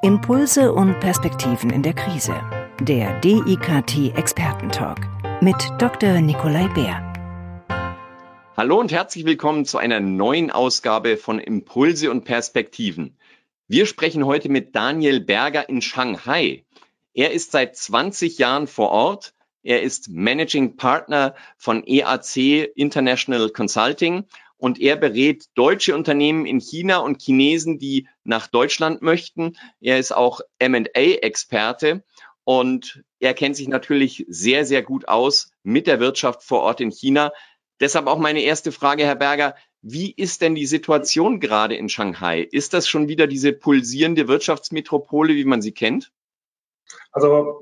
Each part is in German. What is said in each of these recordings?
Impulse und Perspektiven in der Krise. Der DIKT Expertentalk mit Dr. Nikolai Bär. Hallo und herzlich willkommen zu einer neuen Ausgabe von Impulse und Perspektiven. Wir sprechen heute mit Daniel Berger in Shanghai. Er ist seit 20 Jahren vor Ort. Er ist Managing Partner von EAC International Consulting und er berät deutsche Unternehmen in China und Chinesen, die nach Deutschland möchten. Er ist auch M&A-Experte und er kennt sich natürlich sehr, sehr gut aus mit der Wirtschaft vor Ort in China. Deshalb auch meine erste Frage, Herr Berger. Wie ist denn die Situation gerade in Shanghai? Ist das schon wieder diese pulsierende Wirtschaftsmetropole, wie man sie kennt? Also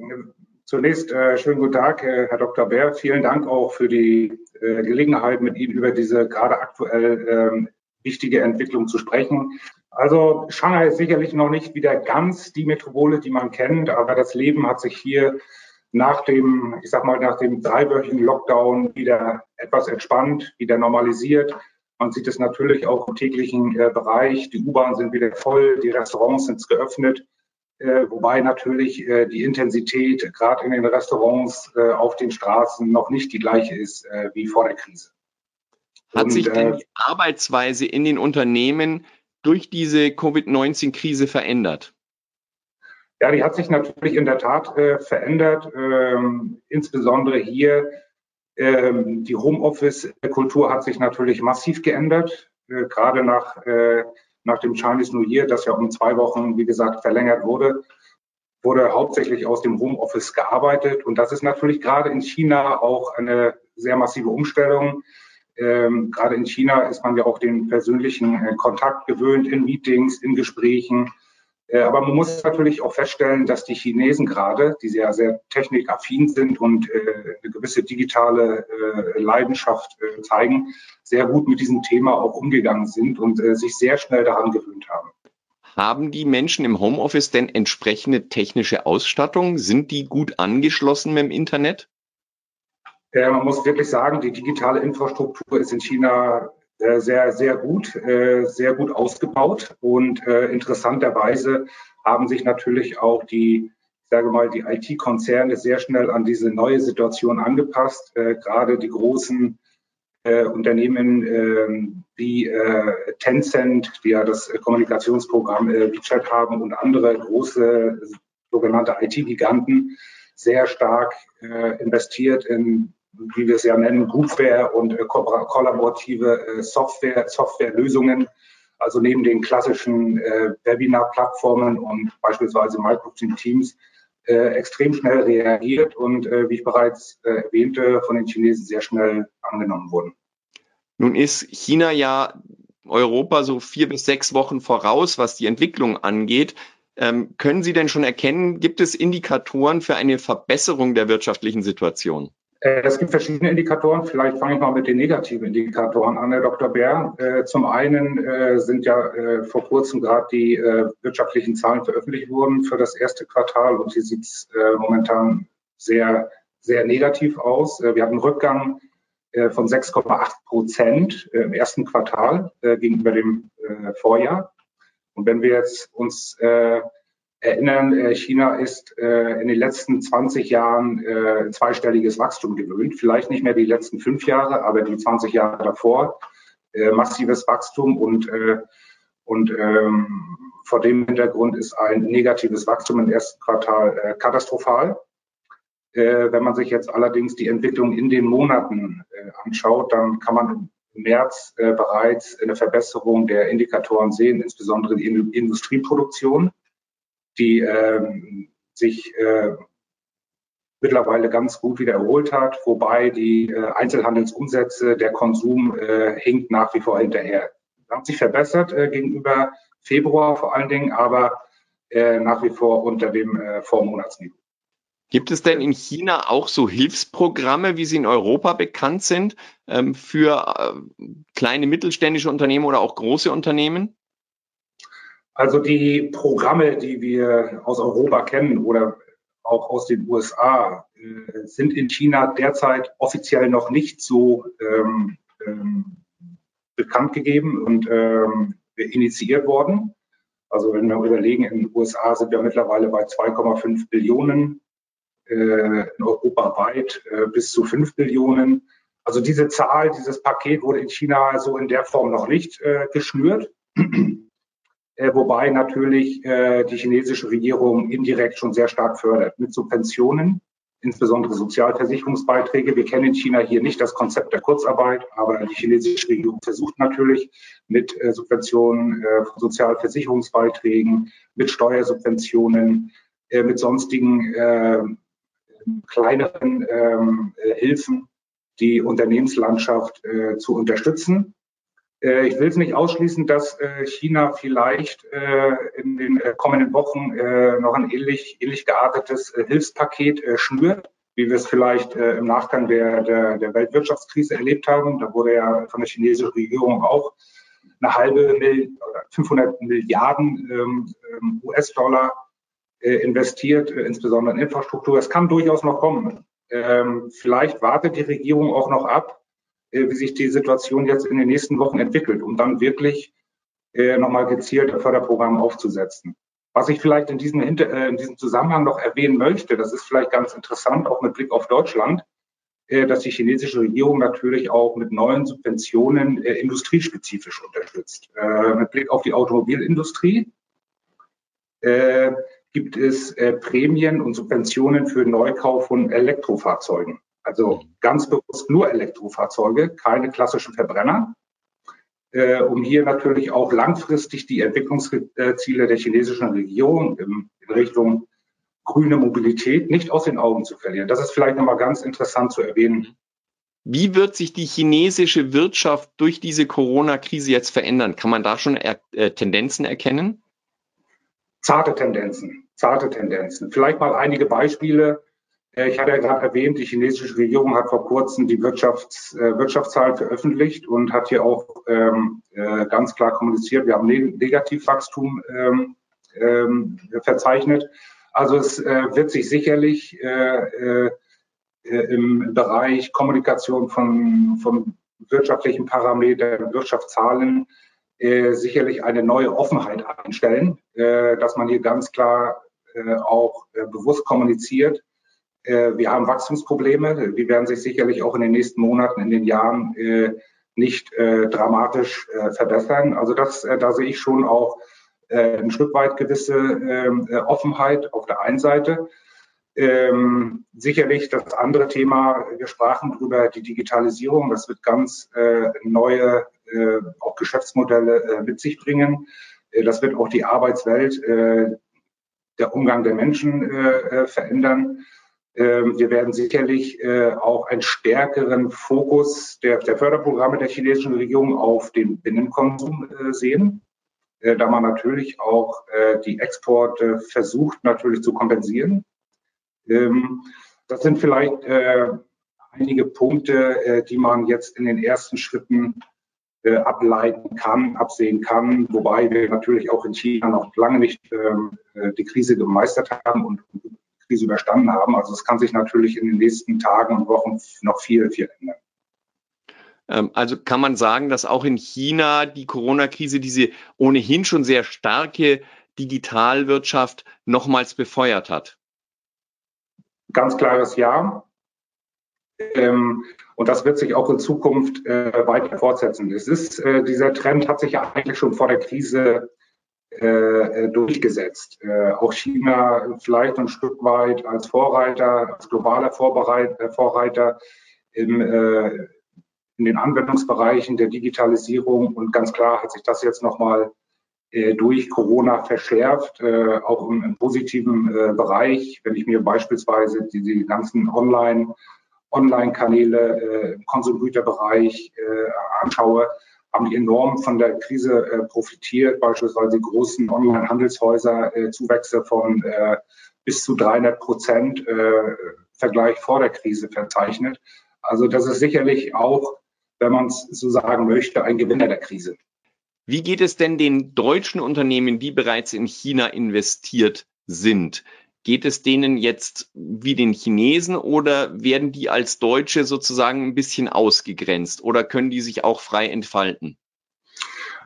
Zunächst äh, schönen guten Tag, Herr Dr. Bär. Vielen Dank auch für die äh, Gelegenheit, mit Ihnen über diese gerade aktuell ähm, wichtige Entwicklung zu sprechen. Also Shanghai ist sicherlich noch nicht wieder ganz die Metropole, die man kennt, aber das Leben hat sich hier nach dem, ich sag mal, nach dem dreiwöchigen Lockdown wieder etwas entspannt, wieder normalisiert. Man sieht es natürlich auch im täglichen äh, Bereich. Die U-Bahnen sind wieder voll, die Restaurants sind geöffnet. Äh, wobei natürlich äh, die Intensität gerade in den Restaurants äh, auf den Straßen noch nicht die gleiche ist äh, wie vor der Krise. Hat Und, sich denn äh, die Arbeitsweise in den Unternehmen durch diese Covid-19-Krise verändert? Ja, die hat sich natürlich in der Tat äh, verändert, ähm, insbesondere hier. Ähm, die Homeoffice-Kultur hat sich natürlich massiv geändert, gerade nach nach dem Chinese New Year, das ja um zwei Wochen, wie gesagt, verlängert wurde, wurde hauptsächlich aus dem Homeoffice gearbeitet. Und das ist natürlich gerade in China auch eine sehr massive Umstellung. Ähm, gerade in China ist man ja auch den persönlichen äh, Kontakt gewöhnt in Meetings, in Gesprächen. Äh, aber man muss natürlich auch feststellen, dass die Chinesen gerade, die sehr, sehr technikaffin sind und äh, eine gewisse digitale äh, Leidenschaft zeigen, sehr gut mit diesem Thema auch umgegangen sind und sich sehr schnell daran gewöhnt haben. Haben die Menschen im Homeoffice denn entsprechende technische Ausstattung? Sind die gut angeschlossen mit dem Internet? man muss wirklich sagen, die digitale Infrastruktur ist in China sehr, sehr gut, äh, sehr gut ausgebaut. Und äh, interessanterweise haben sich natürlich auch die, ich sage mal, die IT-Konzerne sehr schnell an diese neue Situation angepasst. Gerade die großen Unternehmen ähm, wie Tencent, die ja das Kommunikationsprogramm WeChat haben und andere große sogenannte IT-Giganten sehr stark investiert in wie wir es ja nennen, Groupware und äh, kollaborative äh, Software, Softwarelösungen. Also neben den klassischen äh, Webinar-Plattformen und beispielsweise Microsoft Teams extrem schnell reagiert und wie ich bereits äh, erwähnte, von den Chinesen sehr schnell angenommen wurden. Nun ist China ja Europa so vier bis sechs Wochen voraus, was die Entwicklung angeht. Ähm, können Sie denn schon erkennen, gibt es Indikatoren für eine Verbesserung der wirtschaftlichen Situation? Äh, es gibt verschiedene Indikatoren. Vielleicht fange ich mal mit den negativen Indikatoren an, Herr Dr. Bär. Äh, zum einen äh, sind ja vor kurzem gerade die wirtschaftlichen Zahlen veröffentlicht worden für das erste Quartal und hier sieht es momentan sehr, sehr negativ aus. Wir haben einen Rückgang von 6,8 Prozent im ersten Quartal gegenüber dem Vorjahr. Und wenn wir jetzt uns erinnern, äh, China ist äh, in den letzten 20 Jahren äh, zweistelliges Wachstum gewöhnt. Vielleicht nicht mehr die letzten fünf Jahre, aber die 20 Jahre davor. Massives Wachstum und, und ähm, vor dem Hintergrund ist ein negatives Wachstum im ersten Quartal katastrophal. Wenn man sich jetzt allerdings die Entwicklung in den Monaten anschaut, dann kann man im März bereits eine Verbesserung der Indikatoren sehen, insbesondere die Industrieproduktion die ähm, sich äh, mittlerweile ganz gut wieder erholt hat, wobei die äh, Einzelhandelsumsätze, der Konsum äh, hinkt nach wie vor hinterher. Haben sich verbessert äh, gegenüber Februar vor allen Dingen, aber äh, nach wie vor unter dem äh, Vormonatsniveau. Gibt es denn in China auch so Hilfsprogramme, wie sie in Europa bekannt sind, ähm, für äh, kleine mittelständische Unternehmen oder auch große Unternehmen? Also die Programme, die wir aus Europa kennen oder auch aus den USA, äh, sind in China derzeit offiziell noch nicht so ähm, ähm, bekannt gegeben und ähm, initiiert worden. Also wenn wir überlegen, in den USA sind wir mittlerweile bei 2,5 Billionen, äh, in Europa weit äh, bis zu 5 Billionen. Also diese Zahl, dieses Paket wurde in China so in der Form noch nicht äh, geschnürt. Äh, wobei natürlich äh, die chinesische Regierung indirekt schon sehr stark fördert mit Subventionen, insbesondere Sozialversicherungsbeiträge. Wir kennen in China hier nicht das Konzept der Kurzarbeit, aber die chinesische Regierung versucht natürlich mit äh, Subventionen von Sozialversicherungsbeiträgen, mit Steuersubventionen, mit sonstigen kleineren ähm, Hilfen die Unternehmenslandschaft zu unterstützen. Äh, ich will es nicht ausschließen, dass äh, China vielleicht äh, in den kommenden Wochen noch ein ähnlich, ähnlich geartetes Hilfspaket schnürt, wie wir es vielleicht im Nachgang der, der, der Weltwirtschaftskrise erlebt haben. Da wurde ja von der chinesischen Regierung auch eine halbe Mil 500 Milliarden ähm, ähm, US-Dollar investiert, insbesondere in Infrastruktur. Es kann durchaus noch kommen. Ähm, vielleicht wartet die Regierung auch noch ab, wie sich die Situation jetzt in den nächsten Wochen entwickelt, um dann wirklich äh, nochmal gezielt ein Förderprogramm aufzusetzen. Was ich vielleicht in diesem, äh, in diesem Zusammenhang noch erwähnen möchte, das ist vielleicht ganz interessant, auch mit Blick auf Deutschland, äh, dass die chinesische Regierung natürlich auch mit neuen Subventionen äh, industriespezifisch unterstützt. Äh, mit Blick auf die Automobilindustrie äh, gibt es äh, Prämien und Subventionen für Neukauf von Elektrofahrzeugen. Also ganz bewusst nur Elektrofahrzeuge, keine klassischen Verbrenner, äh, um hier natürlich auch langfristig die Entwicklungsziele der chinesischen Regierung in, in Richtung grüne Mobilität nicht aus den Augen zu verlieren. Das ist vielleicht nochmal ganz interessant zu erwähnen. Wie wird sich die chinesische Wirtschaft durch diese Corona-Krise jetzt verändern? Kann man da schon er äh, Tendenzen erkennen? Zarte Tendenzen, zarte Tendenzen. Vielleicht mal einige Beispiele. Äh, ich hatte ja gerade erwähnt, die chinesische Regierung hat vor kurzem die Wirtschafts-, äh, Wirtschaftszahlen veröffentlicht und hat hier auch ähm, äh, ganz klar kommuniziert, wir haben Negativwachstum ähm, ähm, verzeichnet. Also es äh, wird sich sicherlich äh, äh, im Bereich Kommunikation von, von wirtschaftlichen Parametern, Wirtschaftszahlen sicherlich eine neue Offenheit einstellen, dass man hier ganz klar auch bewusst kommuniziert, wir haben Wachstumsprobleme. Die werden sich sicherlich auch in den nächsten Monaten, in den Jahren äh, nicht äh, dramatisch verbessern. Also das, da sehe ich schon auch ein Stück weit gewisse ähm, Offenheit auf der einen Seite. Ähm, sicherlich das andere Thema, wir sprachen darüber, die Digitalisierung, das wird ganz äh, neue äh, auch Geschäftsmodelle äh, mit sich bringen. das wird auch die Arbeitswelt, der Umgang der Menschen verändern. Ähm, wir werden sicherlich äh, auch einen stärkeren Fokus der, der Förderprogramme der chinesischen Regierung auf den Binnenkonsum äh, sehen, äh, da man natürlich auch die Exporte versucht natürlich zu kompensieren. Ähm, das sind vielleicht einige Punkte, die man jetzt in den ersten Schritten ableiten kann, absehen kann, wobei wir natürlich auch in China noch lange nicht ähm, die Krise gemeistert haben und Krise überstanden haben. Also es kann sich natürlich in den nächsten Tagen und Wochen noch viel, viel ändern. Ähm, also kann man sagen, dass auch in China die Corona-Krise diese ohnehin schon sehr starke Digitalwirtschaft nochmals befeuert hat? Ganz klares Ja. Ähm, und das wird sich auch in Zukunft äh, weiter fortsetzen. Es ist, äh, dieser Trend hat sich ja eigentlich schon vor der Krise äh, äh, durchgesetzt. Äh, auch China vielleicht ein Stück weit als Vorreiter, als globaler Vorbereit, äh, Vorreiter im, äh, in den Anwendungsbereichen der Digitalisierung. Und ganz klar hat sich das jetzt nochmal äh, durch Corona verschärft, äh, auch im, im positiven äh, Bereich. Wenn ich mir beispielsweise die, die ganzen Online- Online-Kanäle äh, im Konsumgüterbereich äh, anschaue, haben die enorm von der Krise äh, profitiert, beispielsweise die großen Online-Handelshäuser äh, Zuwächse von äh, bis zu 300 Prozent äh, Vergleich vor der Krise verzeichnet. Also das ist sicherlich auch, wenn man es so sagen möchte, ein Gewinner der Krise. Wie geht es denn den deutschen Unternehmen, die bereits in China investiert sind? Geht es denen jetzt wie den Chinesen oder werden die als Deutsche sozusagen ein bisschen ausgegrenzt oder können die sich auch frei entfalten?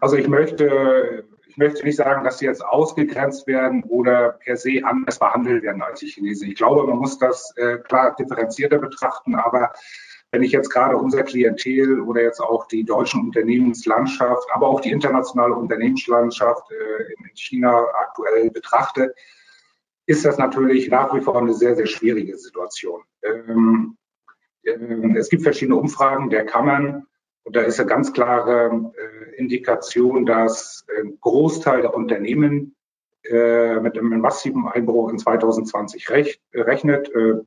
Also ich möchte ich möchte nicht sagen, dass sie jetzt ausgegrenzt werden oder per se anders behandelt werden als die Chinesen. Ich glaube, man muss das äh, klar differenzierter betrachten, aber wenn ich jetzt gerade unser Klientel oder jetzt auch die deutschen Unternehmenslandschaft, aber auch die internationale Unternehmenslandschaft äh, in China aktuell betrachte, ist das natürlich nach wie vor eine sehr, sehr schwierige Situation. Ähm, äh, es gibt verschiedene Umfragen der Kammern und da ist eine ganz klare äh, Indikation, dass ein Großteil der Unternehmen äh, mit einem massiven Einbruch in 2020 recht, rechnet. Äh,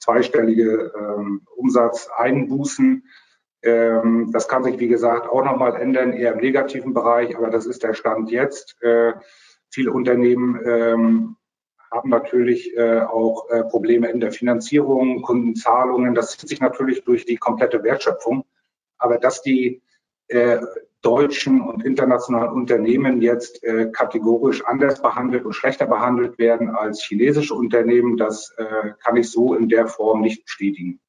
zweistellige ähm, Umsatzeinbußen. Ähm, das kann sich, wie gesagt, auch nochmal ändern, eher im negativen Bereich, aber das ist der Stand jetzt. Äh, viele Unternehmen ähm, haben natürlich äh, auch äh, Probleme in der Finanzierung, Kundenzahlungen. Das zieht sich natürlich durch die komplette Wertschöpfung. Aber dass die äh, deutschen und internationalen Unternehmen jetzt äh, kategorisch anders behandelt und schlechter behandelt werden als chinesische Unternehmen, das äh, kann ich so in der Form nicht bestätigen.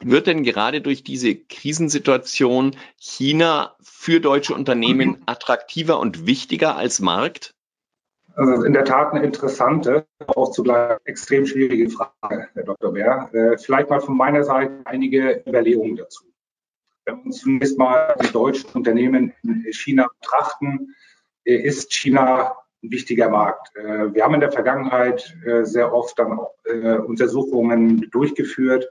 Wird denn gerade durch diese Krisensituation China für deutsche Unternehmen mhm. attraktiver und wichtiger als Markt? Also in der Tat eine interessante, auch zugleich extrem schwierige Frage, Herr Dr. Bär. Äh, vielleicht mal von meiner Seite einige Überlegungen dazu. Wenn wir uns zunächst mal die deutschen Unternehmen in China betrachten, äh, ist China ein wichtiger Markt. Äh, wir haben in der Vergangenheit sehr oft dann Untersuchungen durchgeführt.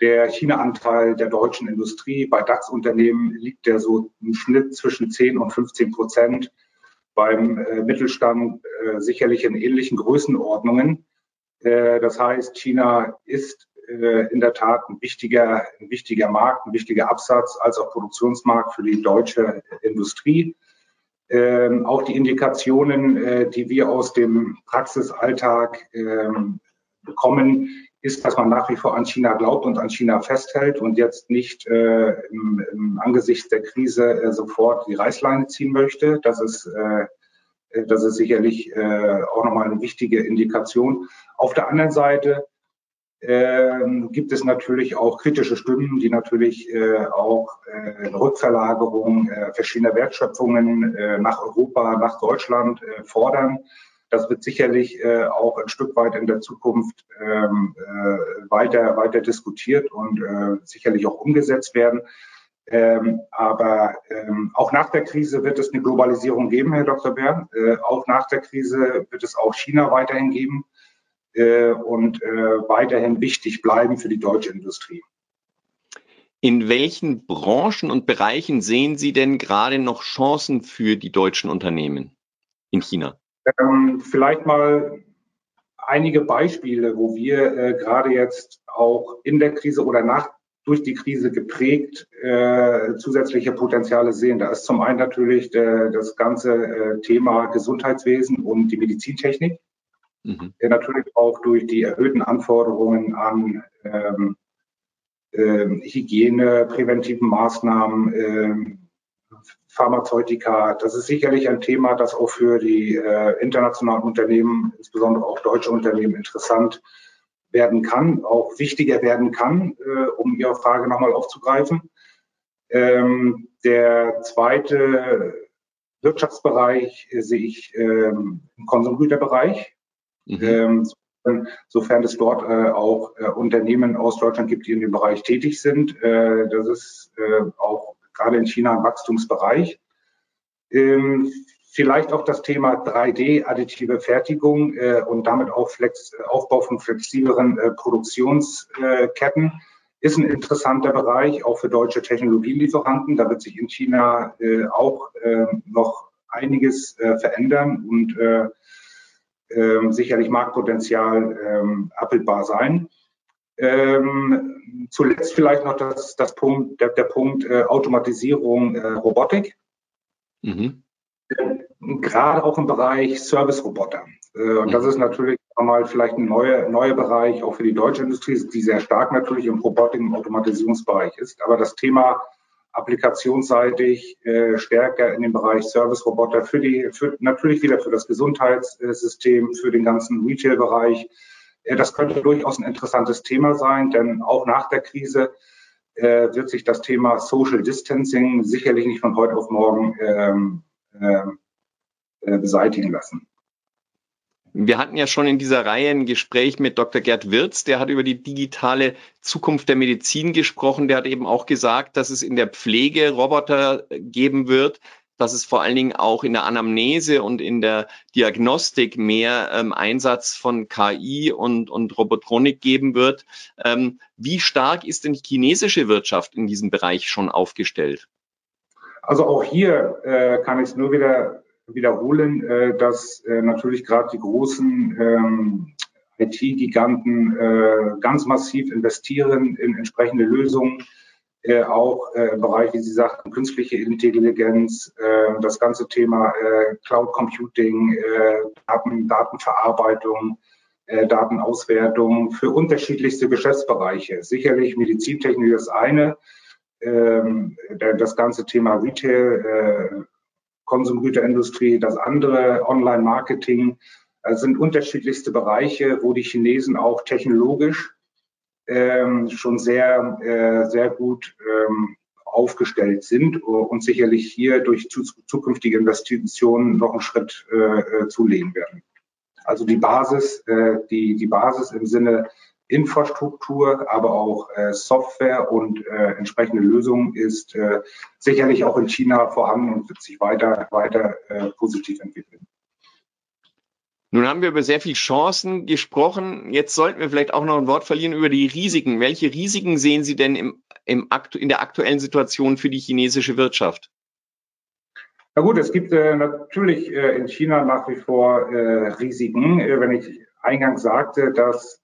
Der China-Anteil der deutschen Industrie bei DAX-Unternehmen liegt ja so im Schnitt zwischen 10 und 15 Prozent. Beim Mittelstand sicherlich in ähnlichen Größenordnungen. Das heißt, China ist äh, in der Tat ein wichtiger, ein wichtiger Markt, ein wichtiger Absatz als auch Produktionsmarkt für die deutsche Industrie. Ähm, auch die Indikationen, äh, die wir aus dem Praxisalltag ähm, bekommen, ist, dass man nach wie vor an China glaubt und an China festhält und jetzt nicht äh, im, im angesichts der Krise äh, sofort die Reißleine ziehen möchte. Das ist, äh, das ist sicherlich äh, auch nochmal eine wichtige Indikation. Auf der anderen Seite ähm, gibt es natürlich auch kritische Stimmen, die natürlich äh, auch äh, Rückverlagerung äh, verschiedener Wertschöpfungen äh, nach Europa, nach Deutschland äh, fordern. Das wird sicherlich äh, auch ein Stück weit in der Zukunft ähm, äh, weiter, weiter diskutiert und äh, sicherlich auch umgesetzt werden. Ähm, aber ähm, auch nach der Krise wird es eine Globalisierung geben, Herr Dr. Bär. Äh, auch nach der Krise wird es auch China weiterhin geben äh, und äh, weiterhin wichtig bleiben für die deutsche Industrie. In welchen Branchen und Bereichen sehen Sie denn gerade noch Chancen für die deutschen Unternehmen in China? Ähm, vielleicht mal einige Beispiele, wo wir äh, gerade jetzt auch in der Krise oder nach durch die Krise geprägt äh, zusätzliche Potenziale sehen. Da ist zum einen natürlich der, das ganze äh, Thema Gesundheitswesen und die Medizintechnik mhm. der natürlich auch durch die erhöhten Anforderungen an ähm, ähm, Hygiene, präventiven Maßnahmen, ähm, Pharmazeutika, das ist sicherlich ein Thema, das auch für die äh, internationalen Unternehmen, insbesondere auch deutsche Unternehmen, interessant werden kann, auch wichtiger werden kann, äh, um Ihre Frage nochmal aufzugreifen. Ähm, der zweite Wirtschaftsbereich äh, sehe ich ähm, im Konsumgüterbereich. Mhm. Ähm, sofern es dort äh, auch äh, Unternehmen aus Deutschland gibt, die in dem Bereich tätig sind. Äh, das ist äh, auch gerade in China ein Wachstumsbereich. Ähm, vielleicht auch das Thema 3D, additive Fertigung äh, und damit auch Flex, Aufbau von flexibleren äh, Produktionsketten ist ein interessanter Bereich, auch für deutsche Technologielieferanten. Da wird sich in China auch noch einiges verändern und ähm, sicherlich Marktpotenzial ähm, abbildbar sein. Ähm, zuletzt vielleicht noch das, das Punkt, der, der Punkt äh, Automatisierung, äh, Robotik. Mhm. Gerade auch im Bereich Service-Roboter. Äh, und mhm. das ist natürlich nochmal vielleicht ein neuer, neuer Bereich, auch für die deutsche Industrie, die sehr stark natürlich im Robotik- und Automatisierungsbereich ist. Aber das Thema applikationsseitig äh, stärker in den Bereich Service-Roboter für die, für, natürlich wieder für das Gesundheitssystem, für den ganzen Retail-Bereich. Das könnte durchaus ein interessantes Thema sein, denn auch nach der Krise äh, wird sich das Thema Social Distancing sicherlich nicht von heute auf morgen ähm, ähm, äh, beseitigen lassen. Wir hatten ja schon in dieser Reihe ein Gespräch mit Dr. Gerd Wirz, der hat über die digitale Zukunft der Medizin gesprochen. Der hat eben auch gesagt, dass es in der Pflege Roboter geben wird, dass es vor allen Dingen auch in der Anamnese und in der Diagnostik mehr ähm, Einsatz von KI und, und Robotronik geben wird. Ähm, wie stark ist denn die chinesische Wirtschaft in diesem Bereich schon aufgestellt? Also auch hier äh, kann ich es nur wieder wiederholen, äh, dass äh, natürlich gerade die großen ähm, IT-Giganten äh, ganz massiv investieren in entsprechende Lösungen, äh, auch äh, im Bereich, wie Sie sagten, künstliche Intelligenz, äh, das ganze Thema äh, Cloud Computing, äh, Daten, Datenverarbeitung, äh, Datenauswertung für unterschiedlichste Geschäftsbereiche. Sicherlich Medizintechnik ist eine, ähm, das ganze Thema Retail, Konsumgüterindustrie, das andere Online-Marketing. Das sind unterschiedlichste Bereiche, wo die Chinesen auch technologisch ähm, schon sehr, äh, sehr gut ähm, aufgestellt sind und sicherlich hier durch zu, zukünftige Investitionen noch einen Schritt äh, äh, zulegen werden. Also die Basis, äh, die, die Basis im Sinne Infrastruktur, aber auch äh, Software und äh, entsprechende Lösungen ist äh, sicherlich auch in China vorhanden und wird sich weiter, weiter äh, positiv entwickeln. Nun haben wir über sehr viele Chancen gesprochen. Jetzt sollten wir vielleicht auch noch ein Wort verlieren über die Risiken. Welche Risiken sehen Sie denn im, im in der aktuellen Situation für die chinesische Wirtschaft? Na gut, es gibt äh, natürlich äh, in China nach wie vor äh, Risiken. Äh, wenn ich eingangs sagte, dass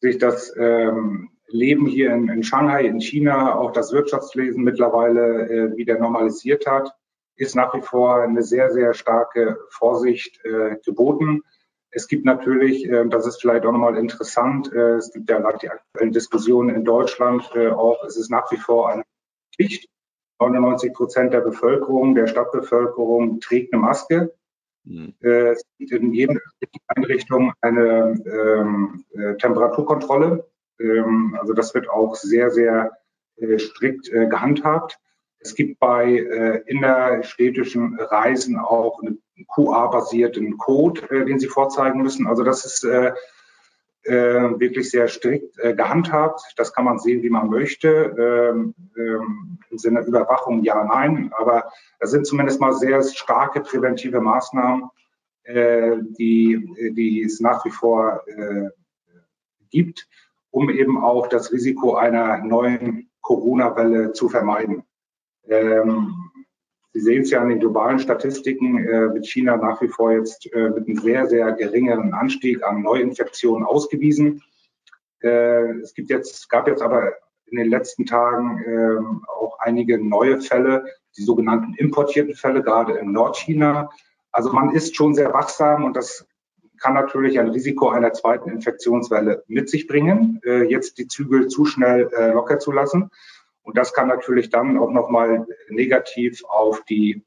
sich das ähm, Leben hier in, in, Shanghai, in China, auch das Wirtschaftslesen mittlerweile äh, wieder normalisiert hat, ist nach wie vor eine sehr, sehr starke Vorsicht äh, geboten. Es gibt natürlich, äh, das ist vielleicht auch nochmal interessant, äh, es gibt ja nach die aktuellen Diskussionen in Deutschland äh, auch, es ist nach wie vor eine Pflicht. 99 Prozent der Bevölkerung, der Stadtbevölkerung trägt eine Maske. Mhm. Äh, es gibt in jeder Einrichtung eine ähm, äh, Temperaturkontrolle. Ähm, also das wird auch sehr, sehr äh, strikt gehandhabt. Es gibt bei äh, innerstädtischen Reisen auch einen QA-basierten Code, äh, den Sie vorzeigen müssen. Also das ist äh, äh, wirklich sehr strikt äh, gehandhabt. Das kann man sehen, wie man möchte. Ähm, ähm, Im Sinne Überwachung ja, nein. Aber es sind zumindest mal sehr starke präventive Maßnahmen, äh, die, die es nach wie vor gibt, um eben auch das Risiko einer neuen Corona-Welle zu vermeiden. Ähm, Sie sehen es ja an den globalen Statistiken, äh, wird China nach wie vor jetzt äh, mit einem sehr, sehr geringen Anstieg an Neuinfektionen ausgewiesen. Äh, es gibt jetzt, gab jetzt aber in den letzten Tagen äh, auch einige neue Fälle, die sogenannten importierten Fälle, gerade in Nordchina. Also man ist schon sehr wachsam und das kann natürlich ein Risiko einer zweiten Infektionswelle mit sich bringen, äh, jetzt die Zügel zu schnell äh, locker zu lassen. Und das kann natürlich dann auch nochmal negativ auf die,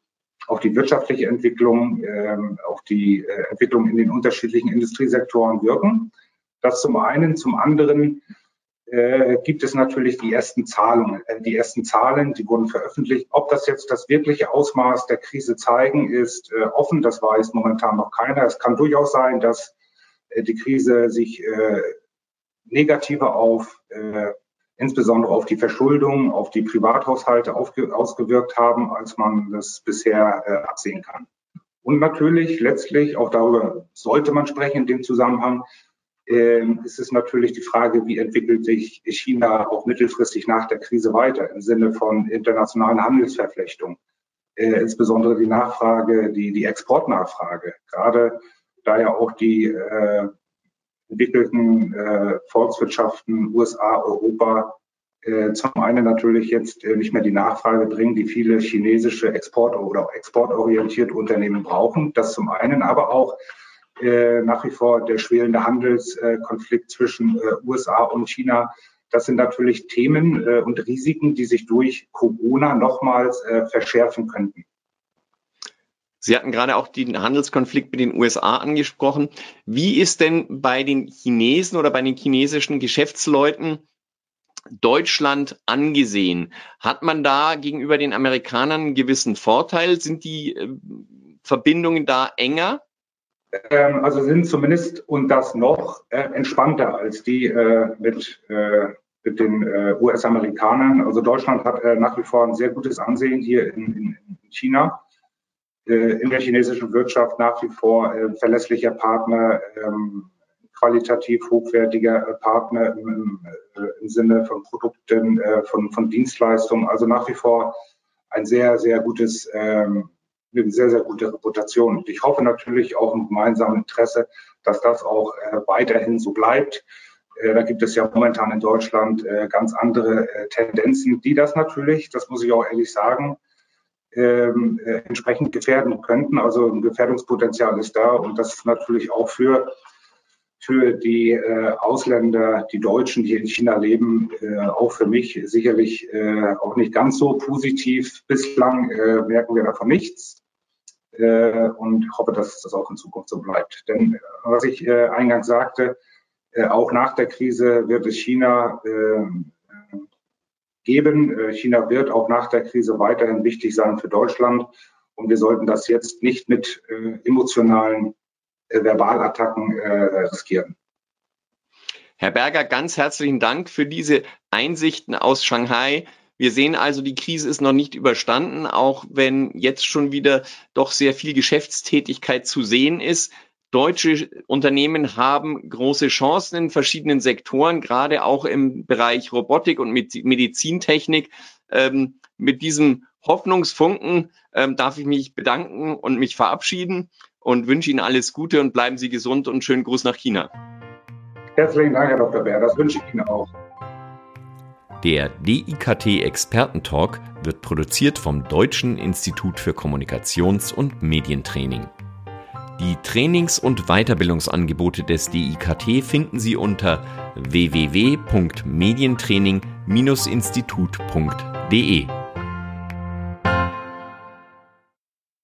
auf die wirtschaftliche Entwicklung, ähm, auf die äh, Entwicklung in den unterschiedlichen Industriesektoren wirken. Das zum einen. Zum anderen äh, gibt es natürlich die ersten Zahlungen, äh, die ersten Zahlen, die wurden veröffentlicht. Ob das jetzt das wirkliche Ausmaß der Krise zeigen, ist äh, offen. Das weiß momentan noch keiner. Es kann durchaus sein, dass äh, die Krise sich äh, negativer auf äh, insbesondere auf die Verschuldung, auf die Privathaushalte ausgewirkt haben, als man das bisher äh, absehen kann. Und natürlich letztlich, auch darüber sollte man sprechen in dem Zusammenhang, äh, ist es natürlich die Frage, wie entwickelt sich China auch mittelfristig nach der Krise weiter im Sinne von internationalen Handelsverflechtungen. Äh, insbesondere die Nachfrage, die, die Exportnachfrage. Gerade da ja auch die äh, entwickelten äh, Volkswirtschaften, USA, Europa, äh, zum einen natürlich jetzt äh, nicht mehr die Nachfrage bringen, die viele chinesische Export- oder exportorientierte Unternehmen brauchen. Das zum einen, aber auch äh, nach wie vor der schwelende Handelskonflikt zwischen äh, USA und China. Das sind natürlich Themen äh, und Risiken, die sich durch Corona nochmals äh, verschärfen könnten. Sie hatten gerade auch den Handelskonflikt mit den USA angesprochen. Wie ist denn bei den Chinesen oder bei den chinesischen Geschäftsleuten Deutschland angesehen? Hat man da gegenüber den Amerikanern einen gewissen Vorteil? Sind die äh, Verbindungen da enger? Ähm, also sind zumindest und das noch äh, entspannter als die äh, mit, mit den US-Amerikanern. Also Deutschland hat nach wie vor ein sehr gutes Ansehen hier in, in, in China, in der chinesischen Wirtschaft nach wie vor verlässlicher Partner, ähm, qualitativ hochwertiger Partner im, im Sinne von Produkten, von, von Dienstleistungen. Also nach wie vor ein sehr, sehr gutes ähm, eine sehr, sehr gute Reputation. Und ich hoffe natürlich auch im gemeinsamen Interesse, dass das auch äh, weiterhin so bleibt. Äh, da gibt es ja momentan in Deutschland äh, ganz andere äh, Tendenzen, die das natürlich, das muss ich auch ehrlich sagen, ähm, äh, entsprechend gefährden könnten. Also ein Gefährdungspotenzial ist da und das natürlich auch für für die äh, Ausländer, die Deutschen, die in China leben, äh, auch für mich sicherlich äh, auch nicht ganz so positiv. Bislang äh, merken wir davon nichts äh, und hoffe, dass das auch in Zukunft so bleibt. Denn äh, was ich äh, eingangs sagte, äh, auch nach der Krise wird es China äh, geben. Äh, China wird auch nach der Krise weiterhin wichtig sein für Deutschland. Und wir sollten das jetzt nicht mit äh, emotionalen äh, Verbalattacken riskieren. Herr Berger, ganz herzlichen Dank für diese Einsichten aus Shanghai. Wir sehen also, die Krise ist noch nicht überstanden, auch wenn jetzt schon wieder doch sehr viel Geschäftstätigkeit zu sehen ist. Deutsche Unternehmen haben große Chancen in verschiedenen Sektoren, gerade auch im Bereich Robotik und Medizintechnik. Ähm, mit diesem Hoffnungsfunken ähm, darf ich mich bedanken und mich verabschieden und wünsche Ihnen alles Gute und bleiben Sie gesund und schönen Gruß nach China. Herzlichen Dank, Herr Dr. Bär. Das wünsche ich Ihnen auch. Der DIKT Expertentalk wird produziert vom Deutschen Institut für Kommunikations- und Medientraining. Die Trainings- und Weiterbildungsangebote des DIKT finden Sie unter www.medientraining-institut.de.